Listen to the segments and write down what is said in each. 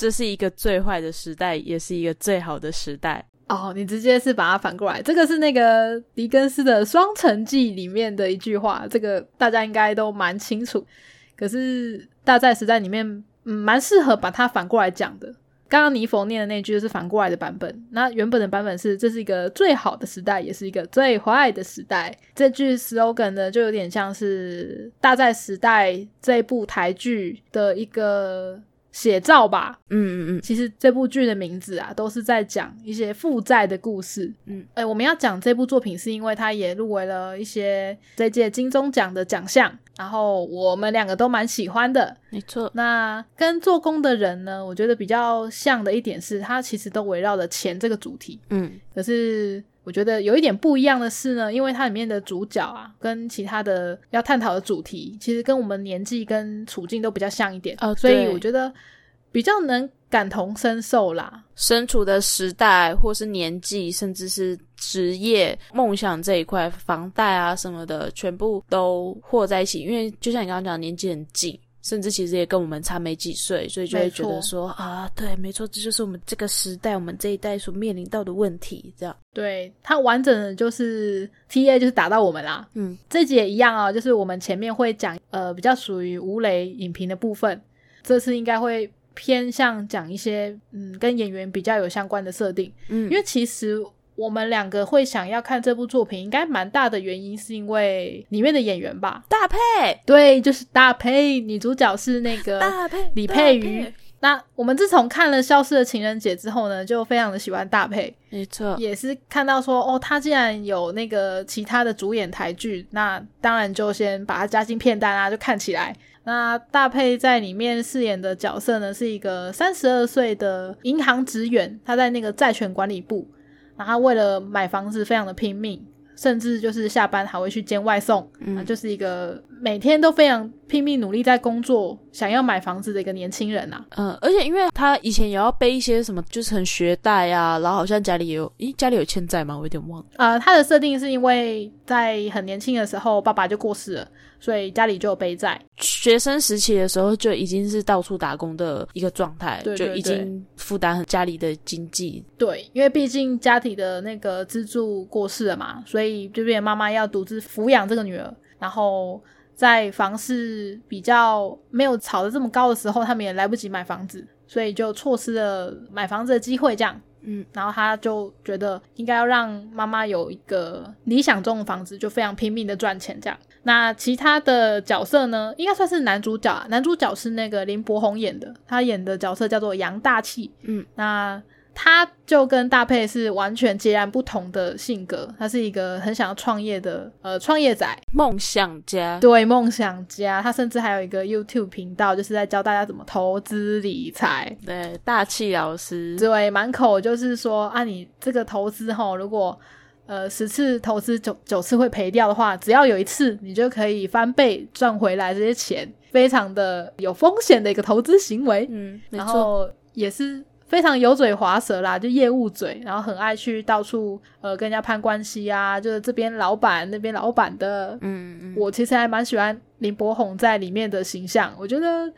这是一个最坏的时代，也是一个最好的时代。哦，你直接是把它反过来，这个是那个狄更斯的《双城记》里面的一句话，这个大家应该都蛮清楚。可是《大在时代》里面，嗯，蛮适合把它反过来讲的。刚刚尼佛念的那句是反过来的版本，那原本的版本是这是一个最好的时代，也是一个最坏的时代。这句 slogan 呢，就有点像是《大在时代》这部台剧的一个。写照吧，嗯嗯嗯，其实这部剧的名字啊，都是在讲一些负债的故事，嗯，哎，我们要讲这部作品，是因为它也入围了一些这届金钟奖的奖项，然后我们两个都蛮喜欢的，没错。那跟做工的人呢，我觉得比较像的一点是，它其实都围绕着钱这个主题，嗯，可是。我觉得有一点不一样的是呢，因为它里面的主角啊，跟其他的要探讨的主题，其实跟我们年纪跟处境都比较像一点，呃，所以我觉得比较能感同身受啦。身处的时代，或是年纪，甚至是职业、梦想这一块，房贷啊什么的，全部都和在一起。因为就像你刚刚讲，年纪很近。甚至其实也跟我们差没几岁，所以就会觉得说啊，对，没错，这就是我们这个时代，我们这一代所面临到的问题。这样，对它完整的就是 T A 就是打到我们啦。嗯，这集也一样啊，就是我们前面会讲呃比较属于吴磊影评的部分，这次应该会偏向讲一些嗯跟演员比较有相关的设定。嗯，因为其实。我们两个会想要看这部作品，应该蛮大的原因是因为里面的演员吧，大配，对，就是大配，女主角是那个大配李佩瑜。那我们自从看了《消失的情人节》之后呢，就非常的喜欢大配，没错，也是看到说哦，他既然有那个其他的主演台剧，那当然就先把它加进片单啊，就看起来。那大配在里面饰演的角色呢，是一个三十二岁的银行职员，他在那个债权管理部。然后为了买房子，非常的拼命，甚至就是下班还会去兼外送，嗯，就是一个每天都非常拼命努力在工作，想要买房子的一个年轻人呐。嗯，而且因为他以前也要背一些什么，就是很学贷啊，然后好像家里也有，咦，家里有欠债吗？我有点忘了。呃，他的设定是因为在很年轻的时候，爸爸就过世了。所以家里就有背债，学生时期的时候就已经是到处打工的一个状态，就已经负担家里的经济。对，因为毕竟家庭的那个支柱过世了嘛，所以这边妈妈要独自抚养这个女儿。然后在房市比较没有炒的这么高的时候，他们也来不及买房子，所以就错失了买房子的机会。这样。嗯，然后他就觉得应该要让妈妈有一个理想中的房子，就非常拼命的赚钱这样。那其他的角色呢，应该算是男主角啊，男主角是那个林柏宏演的，他演的角色叫做杨大气。嗯，那。他就跟大佩是完全截然不同的性格，他是一个很想要创业的呃创业仔、梦想家。对，梦想家，他甚至还有一个 YouTube 频道，就是在教大家怎么投资理财。对，大气老师，对，满口就是说啊，你这个投资哈，如果呃十次投资九九次会赔掉的话，只要有一次你就可以翻倍赚回来这些钱，非常的有风险的一个投资行为。嗯，然后也是。非常油嘴滑舌啦，就业务嘴，然后很爱去到处呃跟人家攀关系啊，就是这边老板那边老板的。嗯嗯，我其实还蛮喜欢林柏宏在里面的形象，我觉得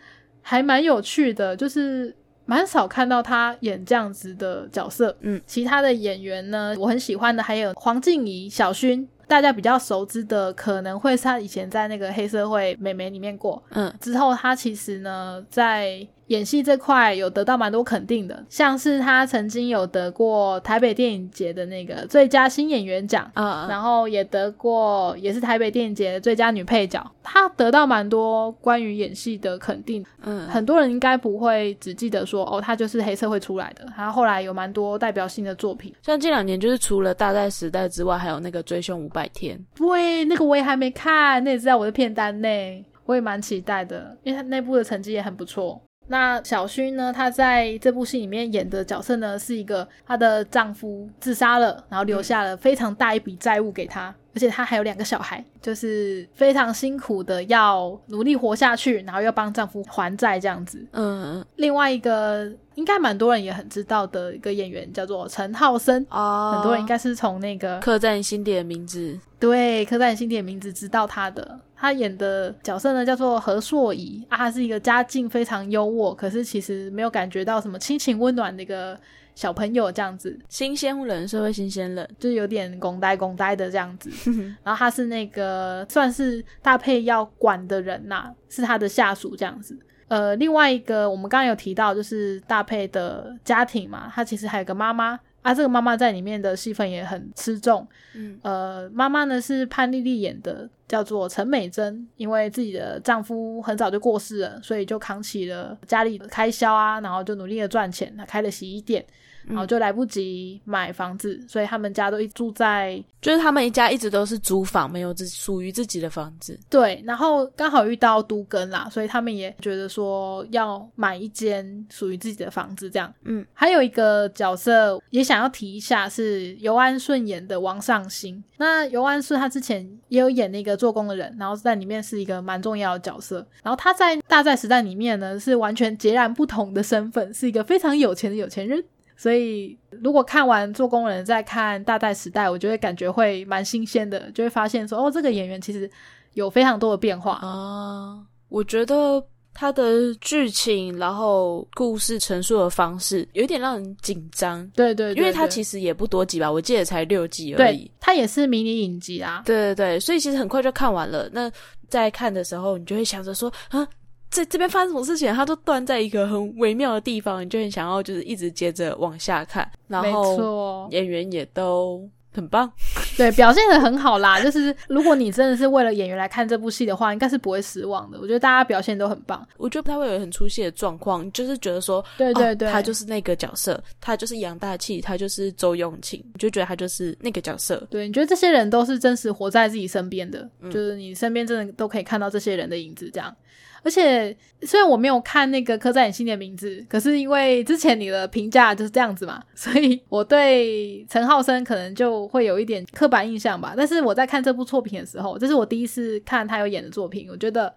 还蛮有趣的，就是蛮少看到他演这样子的角色。嗯，其他的演员呢，我很喜欢的还有黄静怡、小薰，大家比较熟知的可能会是他以前在那个黑社会美眉里面过。嗯，之后他其实呢在。演戏这块有得到蛮多肯定的，像是他曾经有得过台北电影节的那个最佳新演员奖，嗯，然后也得过也是台北电影节的最佳女配角，他得到蛮多关于演戏的肯定，嗯，很多人应该不会只记得说哦，他就是黑社会出来的，他后来有蛮多代表性的作品，像近两年就是除了大在时代之外，还有那个追凶五百天，对，那个我也还没看，那也是在我的片单内，我也蛮期待的，因为他那部的成绩也很不错。那小薰呢？她在这部戏里面演的角色呢，是一个她的丈夫自杀了，然后留下了非常大一笔债务给她，而且她还有两个小孩，就是非常辛苦的要努力活下去，然后要帮丈夫还债这样子。嗯，另外一个应该蛮多人也很知道的一个演员叫做陈浩森哦，很多人应该是从那个客栈心底的名字，对，客栈心底的名字知道他的。他演的角色呢叫做何硕仪啊，他是一个家境非常优渥，可是其实没有感觉到什么亲情温暖的一个小朋友这样子，新鲜人，社会新鲜人，就是有点拱呆拱呆的这样子。然后他是那个算是大配要管的人呐、是他的下属这样子。呃，另外一个我们刚刚有提到，就是大配的家庭嘛，他其实还有个妈妈啊，这个妈妈在里面的戏份也很吃重。嗯，呃，妈妈呢是潘丽丽演的，叫做陈美珍，因为自己的丈夫很早就过世了，所以就扛起了家里的开销啊，然后就努力的赚钱，她开了洗衣店，然后就来不及买房子，所以他们家都一住在就是他们一家一直都是租房，没有自属于自己的房子。对，然后刚好遇到都根啦，所以他们也觉得说要买一间属于自己的房子，这样。嗯，还有一个角色也想要提一下，是尤安顺演的王上新。那尤安顺他之前也有演那个做工的人，然后在里面是一个蛮重要的角色。然后他在大寨时代里面呢，是完全截然不同的身份，是一个非常有钱的有钱人。所以，如果看完做工人再看大寨时代，我就会感觉会蛮新鲜的，就会发现说，哦，这个演员其实有非常多的变化。啊，我觉得它的剧情，然后故事陈述的方式，有一点让人紧张。对对因为它其实也不多集吧，我记得才六集而对已。它也是迷你影集啊。对对对，所以其实很快就看完了。那在看的时候，你就会想着说啊。这这边发生什么事情？它都断在一个很微妙的地方，你就很想要就是一直接着往下看。然没后错，演员也都很棒，对，表现的很好啦。就是如果你真的是为了演员来看这部戏的话，应该是不会失望的。我觉得大家表现都很棒。我觉得不太会有很出戏的状况，就是觉得说，对对对，哦他就是那个角色，他就是杨大气，他就是周永庆，你就觉得他就是那个角色。对，你觉得这些人都是真实活在自己身边的，嗯就是你身边真的都可以看到这些人的影子，这样。而且虽然我没有看那个刻在你心里的名字，可是因为之前你的评价就是这样子嘛，所以我对陈浩生可能就会有一点刻板印象吧。但是我在看这部作品的时候，这是我第一次看他有演的作品，我觉得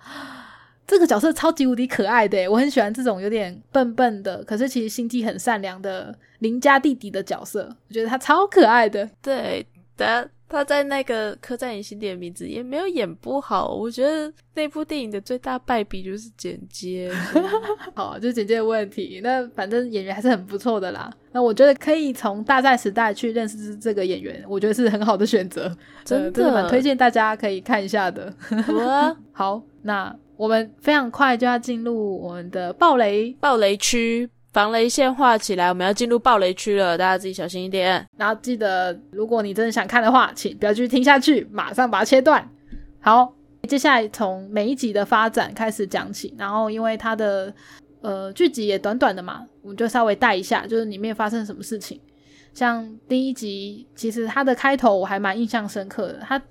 这个角色超级无敌可爱的，我很喜欢这种有点笨笨的，可是其实心地很善良的邻家弟弟的角色，我觉得他超可爱的。对，的他在那个刻在你心底的名字也没有演不好，我觉得那部电影的最大败笔就是剪接。好，就是简介的问题。那反正演员还是很不错的啦。那我觉得可以从大赛时代去认识这个演员，我觉得是很好的选择。真的呃蛮推荐大家可以看一下的。我好，那我们非常快就要进入我们的暴雷，暴雷区防雷线画起来，我们要进入暴雷区了，大家自己小心一点。然后记得，如果你真的想看的话，请不要继续听下去，马上把它切断。好，接下来从每一集的发展开始讲起，然后因为它的呃剧集也短短的嘛，我们就稍微带一下，就是里面发生什么事情。像第一集，其实它的开头我还蛮印象深刻的。它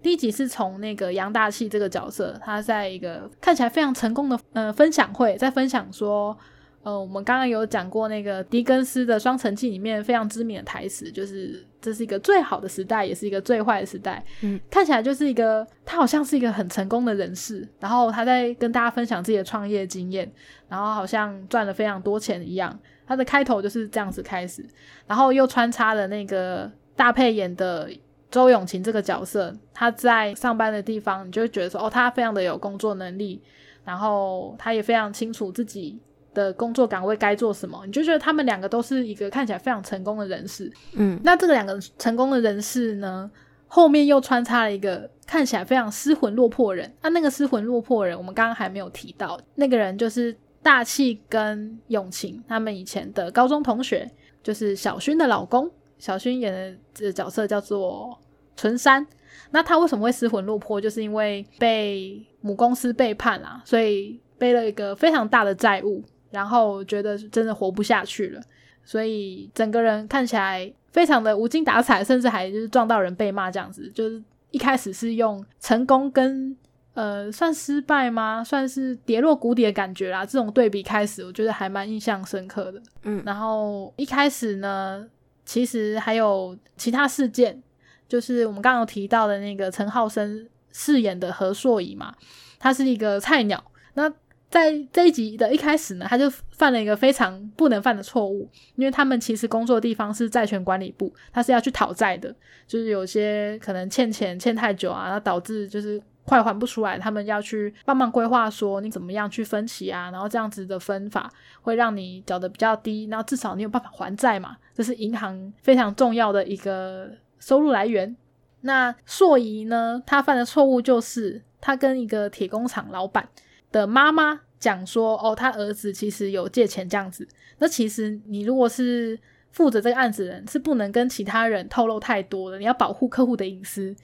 第一集是从那个杨大器这个角色，他在一个看起来非常成功的呃分享会，在分享说，呃，我们刚刚有讲过那个狄更斯的《双城记》里面非常知名的台词，就是这是一个最好的时代，也是一个最坏的时代。嗯，看起来就是一个他好像是一个很成功的人士，然后他在跟大家分享自己的创业经验，然后好像赚了非常多钱一样。他的开头就是这样子开始，然后又穿插了那个大配演的周永晴这个角色，他在上班的地方，你就会觉得说，哦，他非常的有工作能力，然后他也非常清楚自己的工作岗位该做什么，你就觉得他们两个都是一个看起来非常成功的人士。嗯，那这个两个成功的人士呢，后面又穿插了一个看起来非常失魂落魄人。那、那个失魂落魄人，我们刚刚还没有提到，那个人就是大气跟永晴他们以前的高中同学，就是小薰的老公。小薰演的这个角色叫做纯山。那他为什么会失魂落魄？就是因为被母公司背叛啦，所以背了一个非常大的债务，然后觉得真的活不下去了，所以整个人看起来非常的无精打采，甚至还就是撞到人被骂这样子。就是一开始是用成功跟呃算失败吗？算是跌落谷底的感觉啦。这种对比开始，我觉得还蛮印象深刻的。嗯然后一开始呢，其实还有其他事件，就是我们刚刚提到的那个陈浩生饰演的何硕仪嘛，他是一个菜鸟。那在这一集的一开始呢，他就犯了一个非常不能犯的错误，因为他们其实工作的地方是债权管理部，他是要去讨债的，就是有些可能欠钱欠太久啊，然后导致就是快还不出来，他们要去帮忙规划说你怎么样去分期啊，然后这样子的分法会让你缴的比较低，然后至少你有办法还债嘛，这是银行非常重要的一个收入来源。那硕仪呢，他犯的错误就是他跟一个铁工厂老板的妈妈讲说，哦，他儿子其实有借钱这样子。那其实你如果是负责这个案子的人，是不能跟其他人透露太多的，你要保护客户的隐私。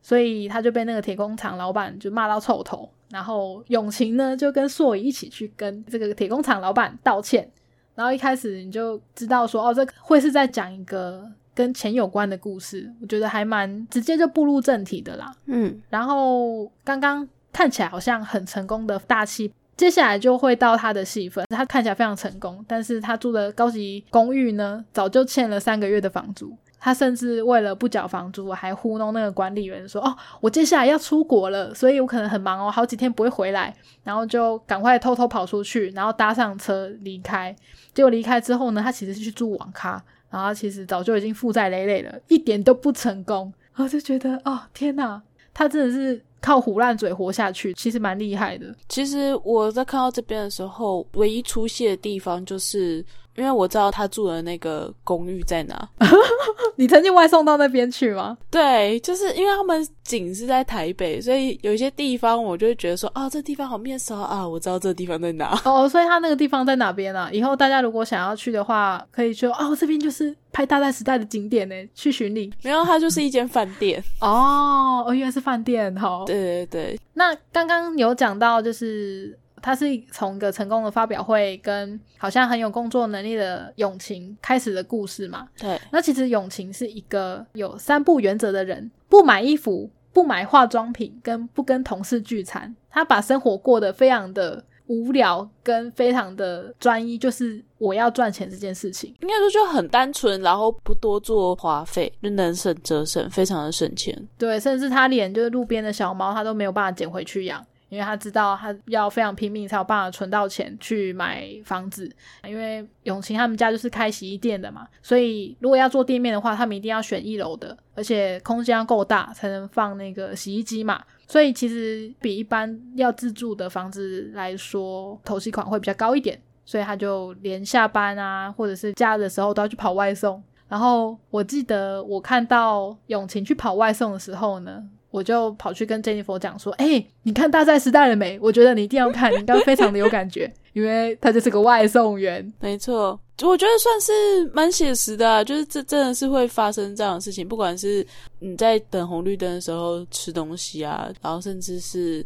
所以他就被那个铁工厂老板就骂到臭头，然后永晴呢就跟硕仪一起去跟这个铁工厂老板道歉，然后一开始你就知道说哦，这会是在讲一个跟钱有关的故事，我觉得还蛮直接就步入正题的啦。嗯，然后刚刚看起来好像很成功的大气，接下来就会到他的戏份，他看起来非常成功，但是他住的高级公寓呢，早就欠了三个月的房租。他甚至为了不缴房租，还糊弄那个管理员说：“哦，我接下来要出国了，所以我可能很忙哦，好几天不会回来。”然后就赶快偷偷跑出去，然后搭上车离开。结果离开之后呢，他其实是去住网咖，然后其实早就已经负债累累了，一点都不成功。然后就觉得，哦，天哪，他真的是靠胡烂嘴活下去，其实蛮厉害的。其实我在看到这边的时候，唯一出戏的地方就是。因为我知道他住的那个公寓在哪，你曾经外送到那边去吗？对，就是因为他们景是在台北，所以有一些地方我就会觉得说啊，这地方好面熟啊，我知道这地方在哪。哦，所以他那个地方在哪边啊？以后大家如果想要去的话，可以说哦，这边就是拍大代时代的景点呢，去巡礼。没有，它就是一间饭店。哦，哦，原来是饭店哈。对对对，那刚刚有讲到就是。他是从一个成功的发表会跟好像很有工作能力的永晴开始的故事嘛？对。那其实永晴是一个有三不原则的人：不买衣服、不买化妆品、跟不跟同事聚餐。他把生活过得非常的无聊，跟非常的专一，就是我要赚钱这件事情。应该说就很单纯，然后不多做花费，就能省则省，非常的省钱。对，甚至他连就是路边的小猫，他都没有办法捡回去养。因为他知道他要非常拼命才有办法存到钱去买房子，因为永晴他们家就是开洗衣店的嘛，所以如果要做店面的话，他们一定要选一楼的，而且空间要够大才能放那个洗衣机嘛，所以其实比一般要自住的房子来说，头期款会比较高一点，所以他就连下班啊或者是假日的时候都要去跑外送。然后我记得我看到永晴去跑外送的时候呢。我就跑去跟 Jennifer 讲说：“哎，你看《大赛时代》了没？我觉得你一定要看，你应该非常的有感觉，因为他就是个外送员。没错，我觉得算是蛮写实的，就是这真的是会发生这样的事情。不管是你在等红绿灯的时候吃东西啊，然后甚至是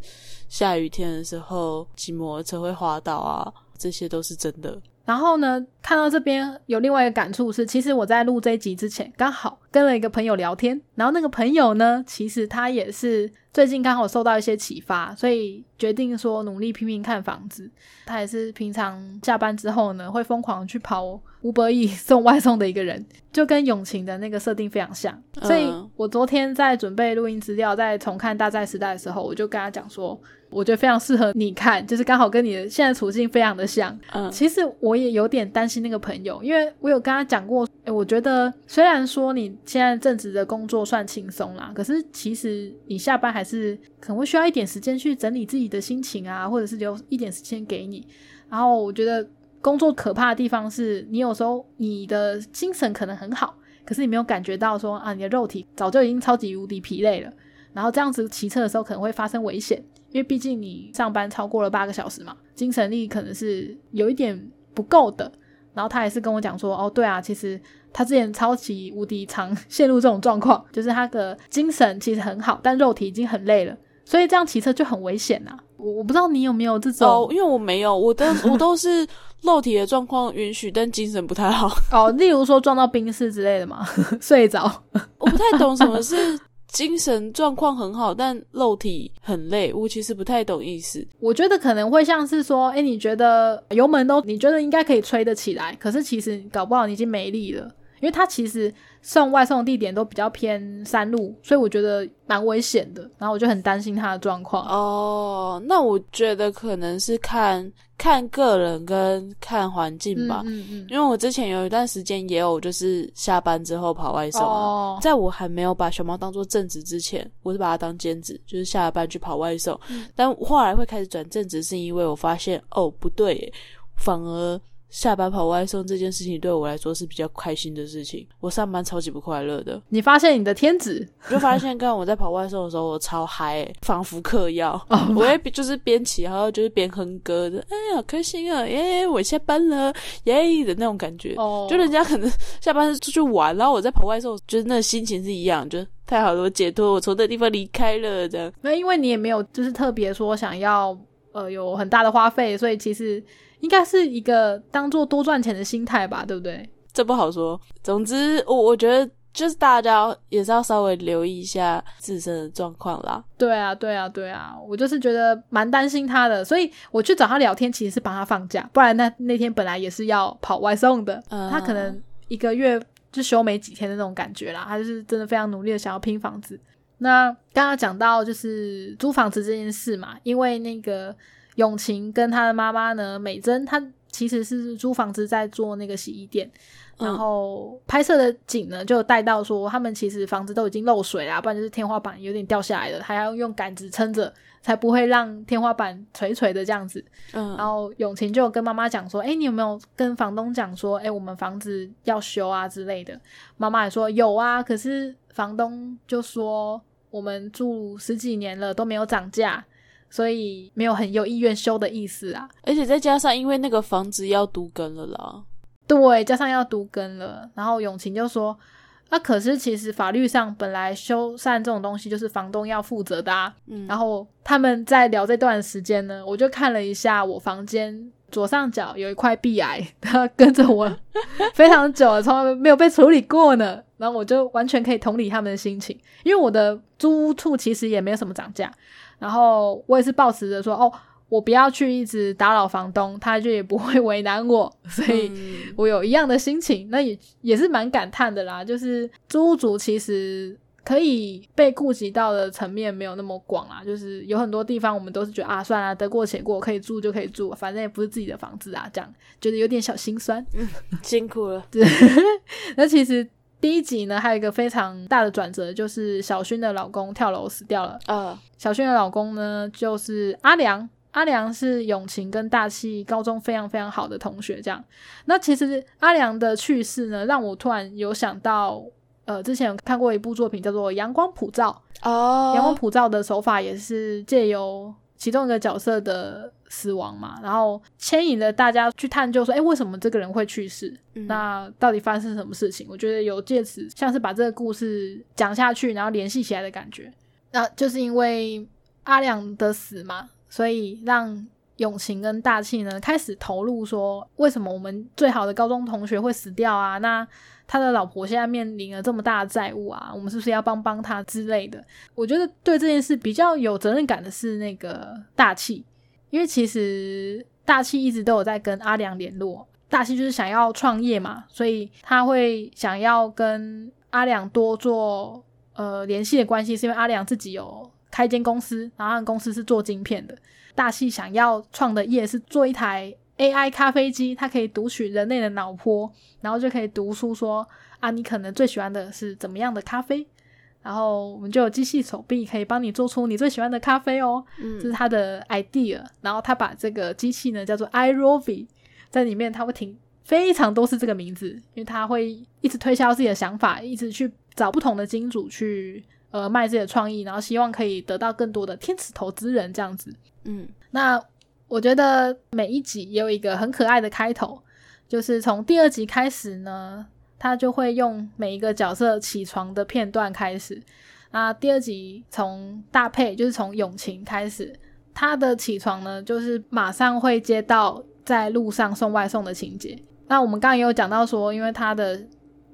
下雨天的时候骑摩托车会滑倒啊，这些都是真的。”然后呢，看到这边有另外一个感触是，其实我在录这一集之前，刚好跟了一个朋友聊天，然后那个朋友呢，其实他也是最近刚好受到一些启发，所以决定说努力拼命看房子。他也是平常下班之后呢，会疯狂去跑五百亿送外送的一个人，就跟永晴的那个设定非常像。所以我昨天在准备录音资料，在重看《大债时代》的时候，我就跟他讲说。我觉得非常适合你看，就是刚好跟你的现在处境非常的像。嗯，其实我也有点担心那个朋友，因为我有跟他讲过，诶我觉得虽然说你现在正职的工作算轻松啦，可是其实你下班还是可能会需要一点时间去整理自己的心情啊，或者是留一点时间给你。然后我觉得工作可怕的地方是你有时候你的精神可能很好，可是你没有感觉到说啊，你的肉体早就已经超级无敌疲累了，然后这样子骑车的时候可能会发生危险。因为毕竟你上班超过了八个小时嘛，精神力可能是有一点不够的。然后他也是跟我讲说，哦，对啊，其实他之前超级无敌常 陷入这种状况，就是他的精神其实很好，但肉体已经很累了，所以这样骑车就很危险呐。我我不知道你有没有这种，哦，因为我没有，我的我都是肉体的状况允许，但精神不太好。哦，例如说撞到冰室之类的嘛，睡着。我不太懂什么是。精神状况很好，但肉体很累。我其实不太懂意思。我觉得可能会像是说，哎，你觉得油门都你觉得应该可以吹得起来，可是其实搞不好你已经没力了，因为它其实送外送的地点都比较偏山路，所以我觉得蛮危险的。然后我就很担心他的状况。哦，那我觉得可能是看看个人跟看环境吧。嗯嗯因为我之前有一段时间也有，就是下班之后跑外送啊。哦，在我还没有把小猫当做正职之前，我是把它当兼职，就是下了班去跑外送。嗯但后来会开始转正职，是因为我发现哦不对耶，反而下班跑外送这件事情对我来说是比较开心的事情。我上班超级不快乐的，你发现你的天职我就发现，刚刚我在跑外送的时候，我超嗨耶，仿佛嗑药。哦我会就是边骑，然后就是边哼歌的，哎，好开心啊！耶，我下班了，耶的那种感觉。哦，就人家可能下班是出去玩，然后我在跑外送，就是那心情是一样，就太好了，我解脱，我从这地方离开了，这样。那因为你也没有就是特别说想要呃有很大的花费，所以其实应该是一个当做多赚钱的心态吧，对不对？这不好说。总之，我我觉得就是大家也是要稍微留意一下自身的状况啦。对啊，对啊，对啊，我就是觉得蛮担心他的，所以我去找他聊天，其实是帮他放假，不然那那天本来也是要跑外送的，嗯他可能一个月就休没几天的那种感觉啦，他就是真的非常努力的想要拼房子。那刚刚讲到就是租房子这件事嘛，因为那个永晴跟他的妈妈呢，美珍，她其实是租房子在做那个洗衣店，嗯然后拍摄的景呢，就有带到说他们其实房子都已经漏水啦，不然就是天花板有点掉下来了，还要用杆子撑着，才不会让天花板垂垂的这样子。嗯，然后永晴就跟妈妈讲说：“哎，你有没有跟房东讲说，哎，我们房子要修啊之类的？”妈妈也说有啊，可是房东就说我们住十几年了都没有涨价，所以没有很有意愿修的意思啊。而且再加上因为那个房子要都更了啦，对，加上要读更了，然后永晴就说：“啊，可是其实法律上本来修缮这种东西就是房东要负责的啊。”嗯，然后他们在聊这段时间呢，我就看了一下我房间左上角有一块壁癌，它跟着我 非常久了，从来没有被处理过呢。然后我就完全可以同理他们的心情，因为我的租屋处其实也没有什么涨价，然后我也是抱持着说，哦，我不要去一直打扰房东，他就也不会为难我，所以嗯我有一样的心情，那也也是蛮感叹的啦。就是租屋族其实可以被顾及到的层面没有那么广啦，就是有很多地方我们都是觉得啊，算了，得过且过，可以住就可以住，反正也不是自己的房子啊，这样觉得有点小心酸。辛苦了。那其实第一集呢，还有一个非常大的转折，就是小薰的老公跳楼死掉了。呃，小薰的老公呢，就是阿良。阿良是永晴跟大气高中非常非常好的同学，这样。那其实阿良的去世呢，让我突然有想到，呃，之前有看过一部作品叫做《阳光普照》，哦，阳光普照的手法也是借由其中一个角色的死亡嘛，然后牵引了大家去探究说，哎，为什么这个人会去世？嗯那到底发生什么事情？我觉得有借此像是把这个故事讲下去，然后联系起来的感觉。那就是因为阿良的死嘛，所以让永晴跟大气呢开始投入说，为什么我们最好的高中同学会死掉啊？那他的老婆现在面临了这么大的债务啊，我们是不是要帮帮他之类的？我觉得对这件事比较有责任感的是那个大气，因为其实大气一直都有在跟阿良联络，大气就是想要创业嘛，所以他会想要跟阿良多做呃联系的关系，是因为阿良自己有开间公司，然后公司是做晶片的。大气想要创的业是做一台 AI 咖啡机，它可以读取人类的脑波，然后就可以读出说啊，你可能最喜欢的是怎么样的咖啡，然后我们就有机器手臂可以帮你做出你最喜欢的咖啡哦。这是嗯他的 idea，然后他把这个机器呢叫做 iRovi，在里面他会停非常都是这个名字，因为他会一直推销自己的想法，一直去找不同的金主去呃卖自己的创意，然后希望可以得到更多的天使投资人这样子。嗯那我觉得每一集也有一个很可爱的开头，就是从第二集开始呢，他就会用每一个角色起床的片段开始。那第二集从大配，就是从永晴开始，他的起床呢，就是马上会接到在路上送外送的情节。那我们刚刚也有讲到说，因为他的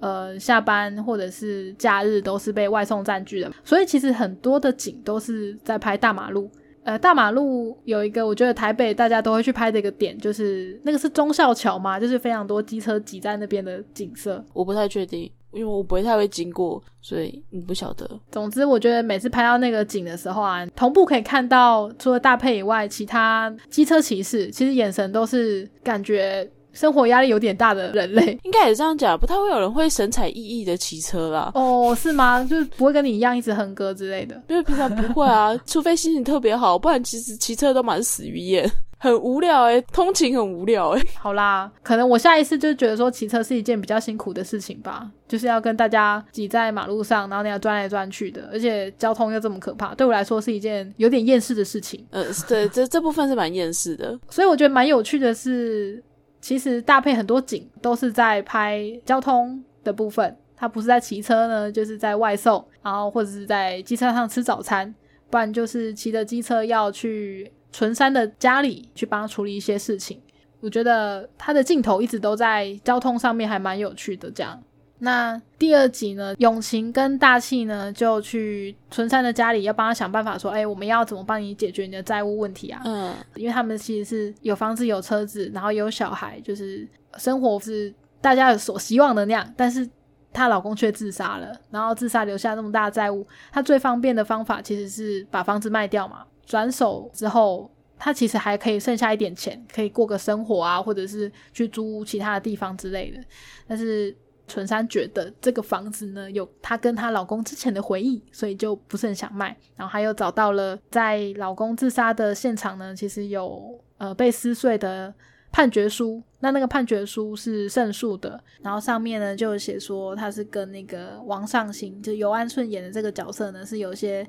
呃下班或者是假日都是被外送占据的，所以其实很多的景都是在拍大马路。呃，大马路有一个，我觉得台北大家都会去拍的一个点，就是那个是忠孝桥嘛，就是非常多机车挤在那边的景色。我不太确定，因为我不会太会经过，所以你不晓得。总之，我觉得每次拍到那个景的时候啊，同步可以看到除了大配以外，其他机车骑士其实眼神都是感觉。生活压力有点大的人类，应该也这样讲，不太会有人会神采奕奕的骑车啦。哦，是吗？就是不会跟你一样一直哼歌之类的，因为平常不会啊，除非心情特别好，不然其实骑车都蛮死鱼眼，很无聊诶，通勤很无聊诶。好啦，可能我下一次就觉得说骑车是一件比较辛苦的事情吧，就是要跟大家挤在马路上，然后那样转来转去的，而且交通又这么可怕，对我来说是一件有点厌世的事情。呃，对，这这部分是蛮厌世的，所以我觉得蛮有趣的是。其实搭配很多景都是在拍交通的部分，他不是在骑车呢，就是在外送，然后或者是在机车上吃早餐，不然就是骑着机车要去纯山的家里去帮他处理一些事情。我觉得他的镜头一直都在交通上面，还蛮有趣的这样。那第二集呢，永晴跟大气呢就去纯山的家里，要帮他想办法说，哎，我们要怎么帮你解决你的债务问题啊？嗯，因为他们其实是有房子、有车子，然后有小孩，就是生活是大家所希望的那样。但是她老公却自杀了，然后自杀留下那么大的债务，她最方便的方法其实是把房子卖掉嘛。转手之后，她其实还可以剩下一点钱，可以过个生活啊，或者是去租其他的地方之类的。但是。纯山觉得这个房子呢有她跟她老公之前的回忆，所以就不是很想卖。然后她又找到了在老公自杀的现场呢，其实有呃被撕碎的判决书。那那个判决书是胜诉的，然后上面呢就写说他是跟那个王上兴，就尤安顺演的这个角色呢是有些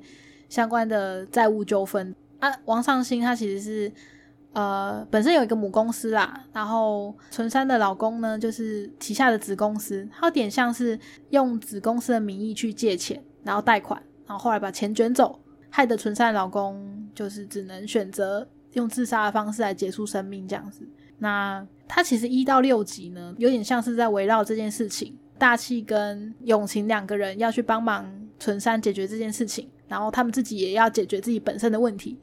相关的债务纠纷啊。王上新他其实是。呃，本身有一个母公司啦，然后纯山的老公呢，就是旗下的子公司，他有点像是用子公司的名义去借钱，然后贷款，然后后来把钱卷走，害得纯山老公就是只能选择用自杀的方式来结束生命这样子。那他其实一到六集呢，有点像是在围绕这件事情，大气跟永晴两个人要去帮忙纯山解决这件事情，然后他们自己也要解决自己本身的问题，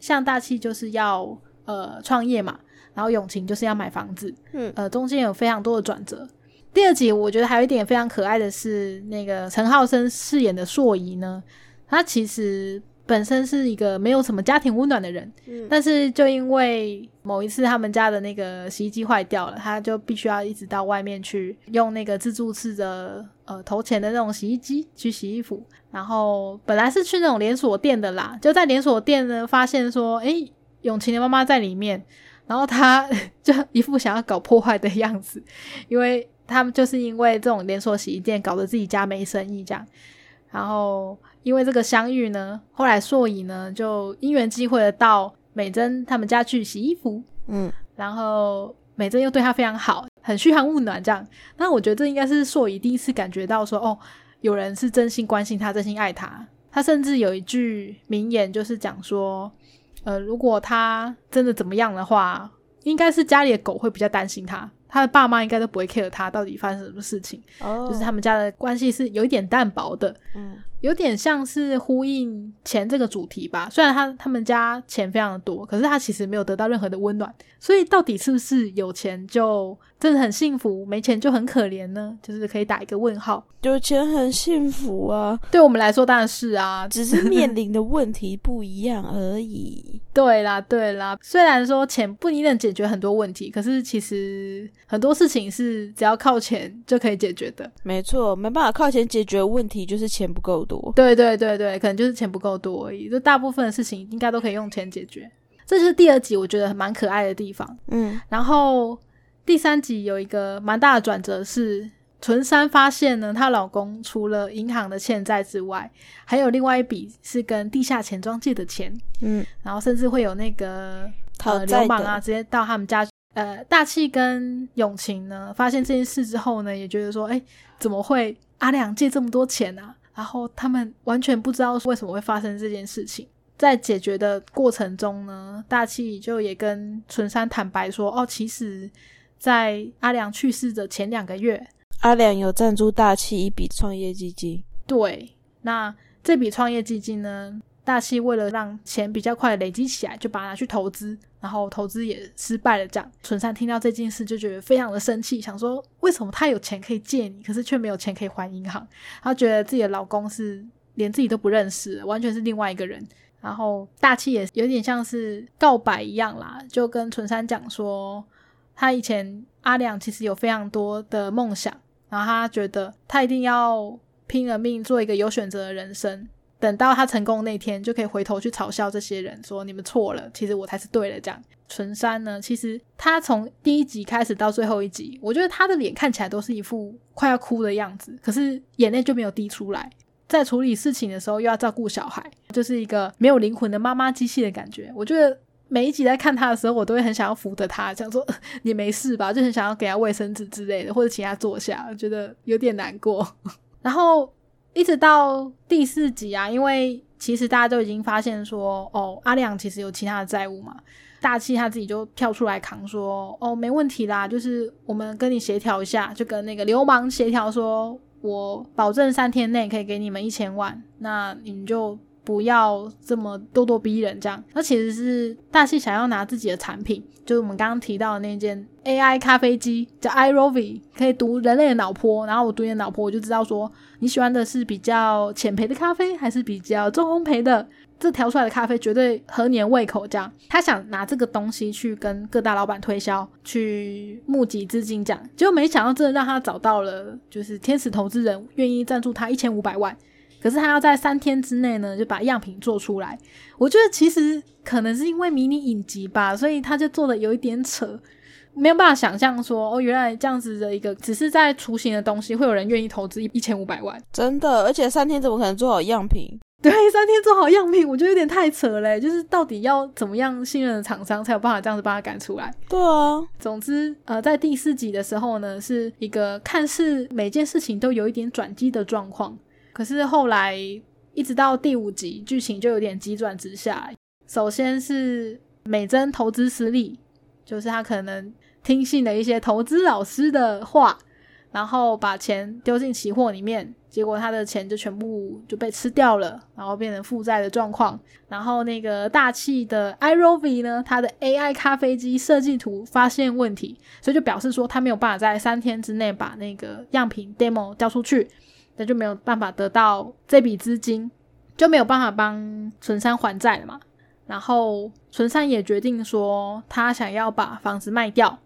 像大气就是要。呃，创业嘛，然后永晴就是要买房子，嗯，呃，中间有非常多的转折。第二集我觉得还有一点非常可爱的是，那个陈浩生饰演的硕仪呢，他其实本身是一个没有什么家庭温暖的人，嗯，但是就因为某一次他们家的那个洗衣机坏掉了，他就必须要一直到外面去用那个自助式的呃投钱的那种洗衣机去洗衣服，然后本来是去那种连锁店的啦，就在连锁店呢发现说，哎。永晴的妈妈在里面，然后他 就一副想要搞破坏的样子，因为他们就是因为这种连锁洗衣店搞得自己家没生意这样。然后因为这个相遇呢，后来硕乙呢就因缘机会的到美珍他们家去洗衣服，嗯，然后美珍又对他非常好，很嘘寒问暖这样。那我觉得这应该是硕乙第一次感觉到说，哦，有人是真心关心他，真心爱他。他甚至有一句名言，就是讲说。呃，如果他真的怎么样的话，应该是家里的狗会比较担心他，他的爸妈应该都不会 care 他到底发生什么事情。哦，就是他们家的关系是有一点淡薄的，嗯，有点像是呼应钱这个主题吧。虽然他他们家钱非常的多，可是他其实没有得到任何的温暖。所以到底是不是有钱就真的很幸福，没钱就很可怜呢？就是可以打一个问号。有钱很幸福啊，对我们来说当然是啊，只是面临的问题不一样而已。对啦，对啦，虽然说钱不一定解决很多问题，可是其实很多事情是只要靠钱就可以解决的。没错，没办法靠钱解决问题，就是钱不够多。对对对对，可能就是钱不够多而已。就大部分的事情应该都可以用钱解决。这是第二集，我觉得蛮可爱的地方。嗯，然后第三集有一个蛮大的转折，是纯山发现呢，她老公除了银行的欠债之外，还有另外一笔是跟地下钱庄借的钱。嗯，然后甚至会有那个呃流氓啊，直接到他们家。呃，大气跟永晴呢，发现这件事之后呢，也觉得说，哎，怎么会阿良借这么多钱呢？然后他们完全不知道为什么会发生这件事情。在解决的过程中呢，大气就也跟纯山坦白说：“哦，其实，在阿良去世的前两个月，阿良有赞助大气一笔创业基金。对，那这笔创业基金呢，大气为了让钱比较快累积起来，就把它拿去投资，然后投资也失败了。这样，纯山听到这件事就觉得非常的生气，想说为什么他有钱可以借你，可是却没有钱可以还银行？他觉得自己的老公是连自己都不认识，完全是另外一个人。然后大气也有点像是告白一样啦，就跟纯山讲说，他以前阿良其实有非常多的梦想，然后他觉得他一定要拼了命做一个有选择的人生。等到他成功那天，就可以回头去嘲笑这些人，说你们错了，其实我才是对的。这样，纯山呢，其实他从第一集开始到最后一集，我觉得他的脸看起来都是一副快要哭的样子，可是眼泪就没有滴出来。在处理事情的时候，又要照顾小孩，就是一个没有灵魂的妈妈机器的感觉。我觉得每一集在看他的时候，我都会很想要扶着他，想说你没事吧，就很想要给他卫生纸之类的，或者请他坐下，觉得有点难过。然后。一直到第四集啊，因为其实大家都已经发现说，哦，阿亮其实有其他的债务嘛，大气他自己就跳出来扛说，哦，没问题啦，就是我们跟你协调一下，就跟那个流氓协调说，我保证三天内可以给你们一千万，那你们就。不要这么咄咄逼人，这样。那其实是大气想要拿自己的产品，就是我们刚刚提到的那件 AI 咖啡机，叫 iRovi，可以读人类的脑波。然后我读你的脑波，我就知道说你喜欢的是比较浅焙的咖啡，还是比较重烘焙的。这调出来的咖啡绝对合你的胃口。这样，他想拿这个东西去跟各大老板推销，去募集资金，这样。结果没想到，真的让他找到了，就是天使投资人愿意赞助他一千五百万。可是他要在三天之内呢，就把样品做出来。我觉得其实可能是因为迷你影集吧，所以他就做的有一点扯，没有办法想象说哦，原来这样子的一个只是在雏形的东西，会有人愿意投资一一千五百万。真的，而且三天怎么可能做好样品？对，三天做好样品，我觉得有点太扯嘞。就是到底要怎么样信任的厂商才有办法这样子把它赶出来？对啊。总之，呃，在第四集的时候呢，是一个看似每件事情都有一点转机的状况。可是后来一直到第五集，剧情就有点急转直下。首先是美珍投资失利，就是他可能听信了一些投资老师的话，然后把钱丢进期货里面，结果他的钱就全部就被吃掉了，然后变成负债的状况。然后那个大气的 iRovi 呢，它的 AI 咖啡机设计图发现问题，所以就表示说他没有办法在三天之内把那个样品 demo 交出去。那就没有办法得到这笔资金，就没有办法帮纯山还债了嘛。然后纯山也决定说，他想要把房子卖掉，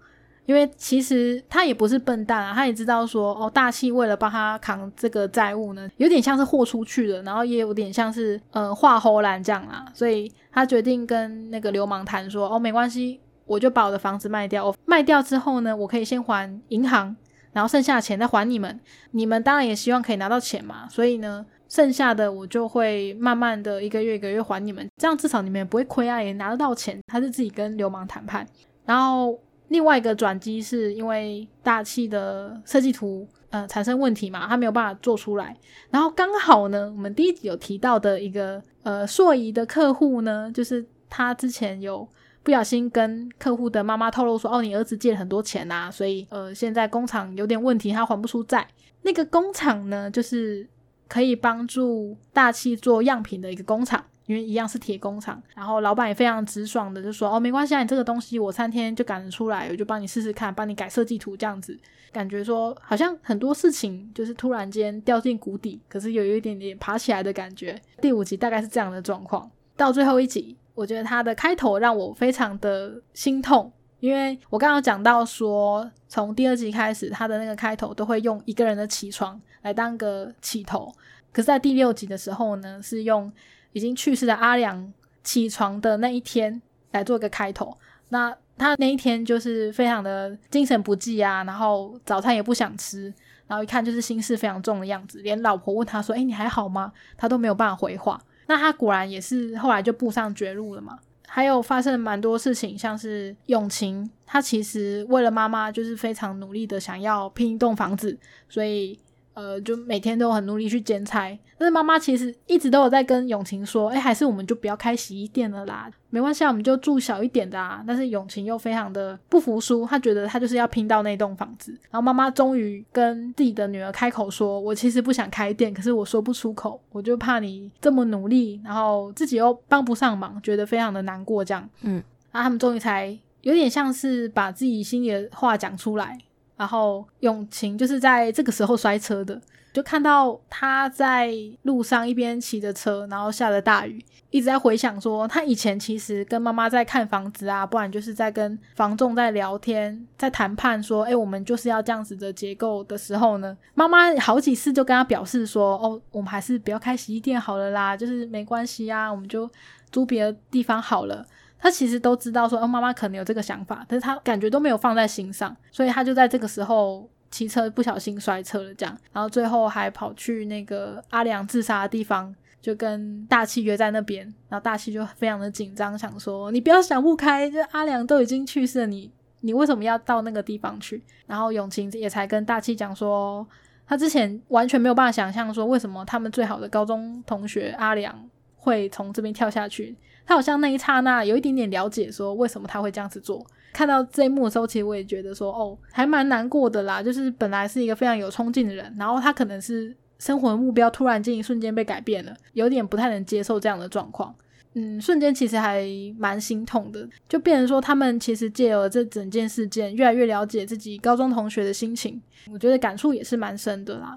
因为其实他也不是笨蛋啊，他也知道说，哦，大气为了帮他扛这个债务呢，有点像是豁出去了，然后也有点像是呃画喉兰这样啦，所以他决定跟那个流氓谈说，哦，没关系，我就把我的房子卖掉，我卖掉之后呢，我可以先还银行。然后剩下的钱再还你们，你们当然也希望可以拿到钱嘛，所以呢，剩下的我就会慢慢的一个月一个月还你们，这样至少你们也不会亏啊，也拿得到钱。他是自己跟流氓谈判。然后另外一个转机是因为大气的设计图呃产生问题嘛，他没有办法做出来。然后刚好呢，我们第一集有提到的一个呃硕仪的客户呢，就是他之前有。不小心跟客户的妈妈透露说：“哦，你儿子借了很多钱呐，所以呃，现在工厂有点问题，他还不出债。那个工厂呢，就是可以帮助大气做样品的一个工厂，因为一样是铁工厂。然后老板也非常直爽的就说：哦，没关系，啊，你这个东西我三天就赶得出来，我就帮你试试看，帮你改设计图这样子。感觉说好像很多事情就是突然间掉进谷底，可是有有一点点爬起来的感觉。第五集大概是这样的状况，到最后一集。”我觉得它的开头让我非常的心痛，因为我刚刚讲到说，从第二集开始，它的那个开头都会用一个人的起床来当个起头，可是，在第六集的时候呢，是用已经去世的阿良起床的那一天来做一个开头。那他那一天就是非常的精神不济啊，然后早餐也不想吃，然后一看就是心事非常重的样子，连老婆问他说：“哎，你还好吗？”他都没有办法回话。那他果然也是后来就步上绝路了嘛？还有发生蛮多事情，像是永晴，他其实为了妈妈就是非常努力的想要拼一栋房子，所以呃，就每天都很努力去兼差。但是妈妈其实一直都有在跟永晴说，哎，还是我们就不要开洗衣店了啦，没关系，我们就住小一点的啊。但是永晴又非常的不服输，她觉得她就是要拼到那栋房子。然后妈妈终于跟自己的女儿开口说，我其实不想开店，可是我说不出口，我就怕你这么努力，然后自己又帮不上忙，觉得非常的难过这样。嗯，然后他们终于才有点像是把自己心里的话讲出来。然后永晴就是在这个时候摔车的，就看到他在路上一边骑着车，然后下着大雨，一直在回想说他以前其实跟妈妈在看房子啊，不然就是在跟房仲在聊天，在谈判说，哎，我们就是要这样子的结构的时候呢，妈妈好几次就跟他表示说，哦，我们还是不要开洗衣店好了啦，就是没关系啊，我们就租别的地方好了。他其实都知道说，哦，妈妈可能有这个想法，但是他感觉都没有放在心上，所以他就在这个时候骑车不小心摔车了，这样，然后最后还跑去那个阿良自杀的地方，就跟大气约在那边，然后大气就非常的紧张，想说你不要想不开，就阿良都已经去世了，你你为什么要到那个地方去？然后永晴也才跟大气讲说，他之前完全没有办法想象说，为什么他们最好的高中同学阿良会从这边跳下去。他好像那一刹那有一点点了解，说为什么他会这样子做。看到这一幕的时候，其实我也觉得说，哦，还蛮难过的啦。就是本来是一个非常有冲劲的人，然后他可能是生活目标突然间一瞬间被改变了，有点不太能接受这样的状况。嗯，瞬间其实还蛮心痛的，就变成说他们其实借由这整件事件，越来越了解自己高中同学的心情。我觉得感触也是蛮深的啦。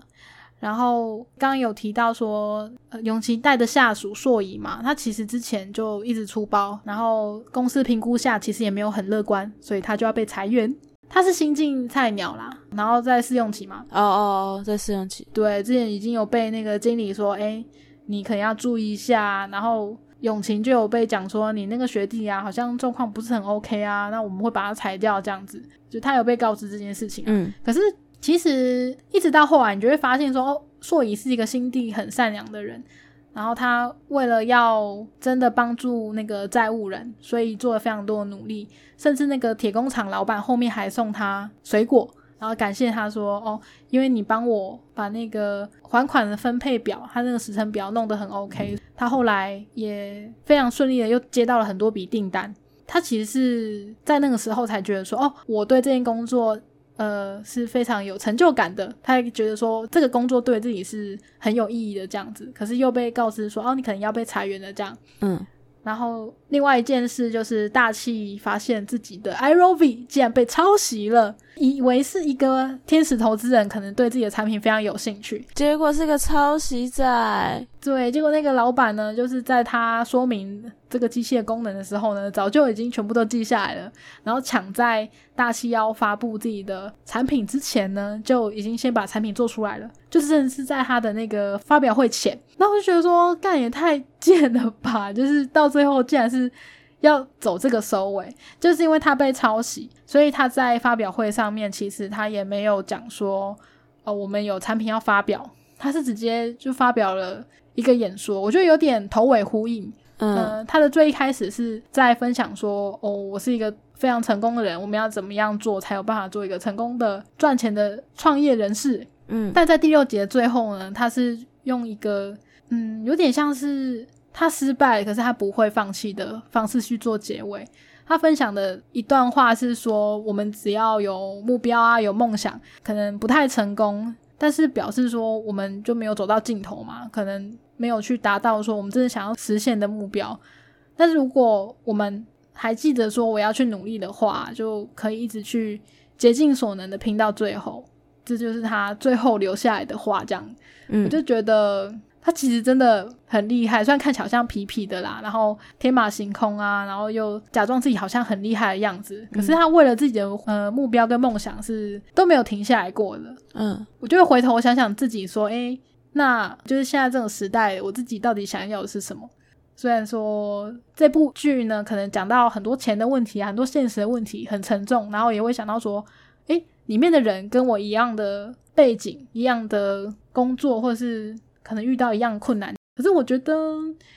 然后刚刚有提到说，呃，永琪带的下属硕仪嘛，他其实之前就一直出包，然后公司评估下其实也没有很乐观，所以他就要被裁员。他是新进菜鸟啦，然后在试用期嘛。哦哦哦，在试用期。对，之前已经有被那个经理说，哎，你可能要注意一下。然后永晴就有被讲说，你那个学弟啊，好像状况不是很 OK 啊，那我们会把他裁掉这样子。就他有被告知这件事情。嗯，可是。其实一直到后来，你就会发现说，哦，硕仪是一个心地很善良的人。然后他为了要真的帮助那个债务人，所以做了非常多的努力。甚至那个铁工厂老板后面还送他水果，然后感谢他说，哦，因为你帮我把那个还款的分配表，他那个时程表弄得很 OK。他后来也非常顺利的又接到了很多笔订单。他其实是在那个时候才觉得说，哦，我对这件工作。呃，是非常有成就感的。他觉得说这个工作对自己是很有意义的这样子，可是又被告知说，哦，你可能要被裁员了这样。嗯，然后另外一件事就是大气发现自己的 i r o v 竟然被抄袭了。以为是一个天使投资人，可能对自己的产品非常有兴趣，结果是个抄袭仔。对，结果那个老板呢，就是在他说明这个机械功能的时候呢，早就已经全部都记下来了，然后抢在大七幺发布自己的产品之前呢，就已经先把产品做出来了，就是是在他的那个发表会前。那我就觉得说，干也太贱了吧！就是到最后竟然是。要走这个收尾，就是因为他被抄袭，所以他在发表会上面其实他也没有讲说，哦，我们有产品要发表，他是直接就发表了一个演说，我觉得有点头尾呼应。嗯，他的最一开始是在分享说，哦，我是一个非常成功的人，我们要怎么样做才有办法做一个成功的赚钱的创业人士。嗯，但在第六节最后呢，他是用一个，嗯，有点像是。他失败，可是他不会放弃的方式去做结尾。他分享的一段话是说：我们只要有目标啊，有梦想，可能不太成功，但是表示说我们就没有走到尽头嘛，可能没有去达到说我们真的想要实现的目标。但是如果我们还记得说我要去努力的话，就可以一直去竭尽所能的拼到最后。这就是他最后留下来的话，这样，我就觉得。他其实真的很厉害，虽然看起来好像痞痞的啦，然后天马行空啊，然后又假装自己好像很厉害的样子，可是他为了自己的呃目标跟梦想是都没有停下来过的。嗯，我就会回头想想自己说，哎，那就是现在这种时代，我自己到底想要的是什么？虽然说这部剧呢，可能讲到很多钱的问题啊，很多现实的问题，很沉重，然后也会想到说，哎，里面的人跟我一样的背景，一样的工作，或者是。可能遇到一样困难。可是我觉得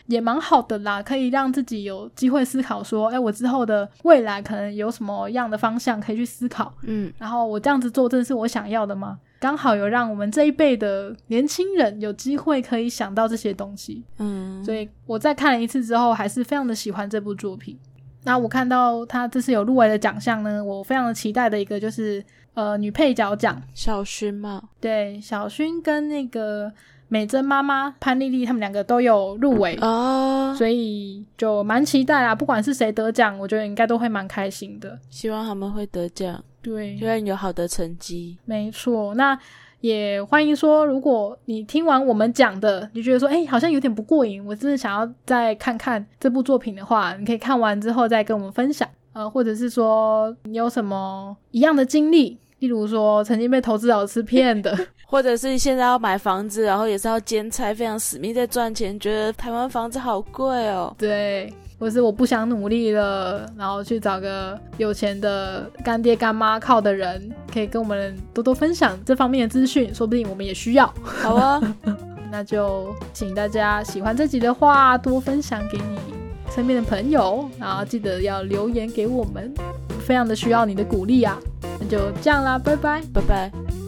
也蛮好的啦，可以让自己有机会思考说，哎，我之后的未来可能有什么样的方向可以去思考。嗯，然后我这样子做，真的是我想要的吗？刚好有让我们这一辈的年轻人有机会可以想到这些东西。嗯，所以我在看了一次之后，还是非常的喜欢这部作品。那我看到他这次有入围的奖项呢，我非常的期待的一个就是呃女配角奖，小薰嘛，对，小薰跟那个美珍妈妈潘丽丽他们两个都有入围，哦，所以就蛮期待啦。不管是谁得奖，我觉得应该都会蛮开心的。希望他们会得奖，对希，望有好的成绩。没错。那也欢迎说，如果你听完我们讲的，你觉得说，哎、好像有点不过瘾，我真的想要再看看这部作品的话，你可以看完之后再跟我们分享。呃，或者是说你有什么一样的经历，例如说曾经被投资老师骗的，或者是现在要买房子，然后也是要兼差，非常死命在赚钱，觉得台湾房子好贵哦。对，或是我不想努力了，然后去找个有钱的干爹干妈靠的人，可以跟我们多多分享这方面的资讯，说不定我们也需要。好啊，那就请大家喜欢这集的话，多分享给你身边的朋友，然后记得要留言给我们，非常的需要你的鼓励呀！那就这样啦，拜拜。拜拜。